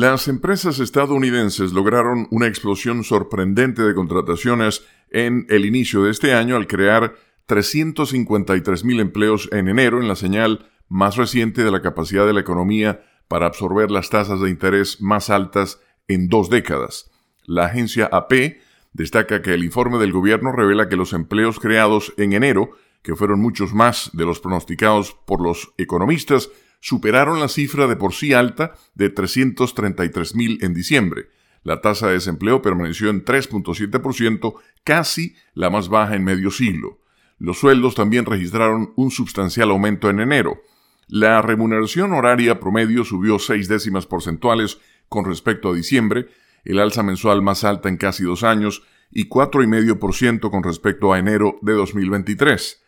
Las empresas estadounidenses lograron una explosión sorprendente de contrataciones en el inicio de este año al crear 353.000 empleos en enero en la señal más reciente de la capacidad de la economía para absorber las tasas de interés más altas en dos décadas. La agencia AP destaca que el informe del gobierno revela que los empleos creados en enero, que fueron muchos más de los pronosticados por los economistas, superaron la cifra de por sí alta de 333.000 en diciembre. La tasa de desempleo permaneció en 3.7%, casi la más baja en medio siglo. Los sueldos también registraron un sustancial aumento en enero. La remuneración horaria promedio subió seis décimas porcentuales con respecto a diciembre, el alza mensual más alta en casi dos años, y 4,5% con respecto a enero de 2023.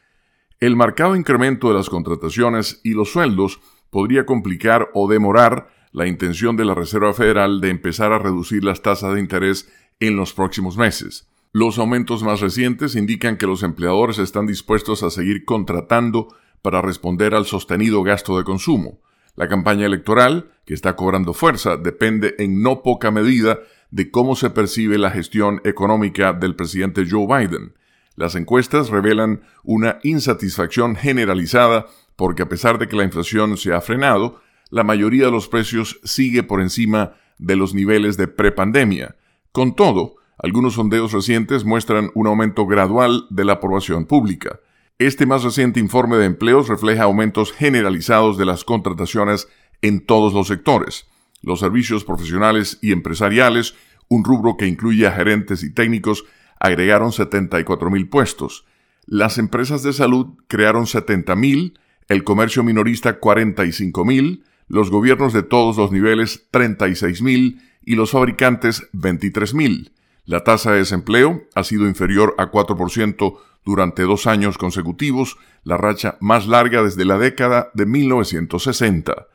El marcado incremento de las contrataciones y los sueldos podría complicar o demorar la intención de la Reserva Federal de empezar a reducir las tasas de interés en los próximos meses. Los aumentos más recientes indican que los empleadores están dispuestos a seguir contratando para responder al sostenido gasto de consumo. La campaña electoral, que está cobrando fuerza, depende en no poca medida de cómo se percibe la gestión económica del presidente Joe Biden. Las encuestas revelan una insatisfacción generalizada porque a pesar de que la inflación se ha frenado, la mayoría de los precios sigue por encima de los niveles de prepandemia. Con todo, algunos sondeos recientes muestran un aumento gradual de la aprobación pública. Este más reciente informe de empleos refleja aumentos generalizados de las contrataciones en todos los sectores. Los servicios profesionales y empresariales, un rubro que incluye a gerentes y técnicos, agregaron 74.000 puestos. Las empresas de salud crearon 70.000 el comercio minorista 45 mil, los gobiernos de todos los niveles 36 mil y los fabricantes 23 mil. La tasa de desempleo ha sido inferior a 4% durante dos años consecutivos, la racha más larga desde la década de 1960.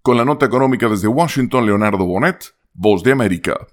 Con la nota económica desde Washington, Leonardo Bonet, Voz de América.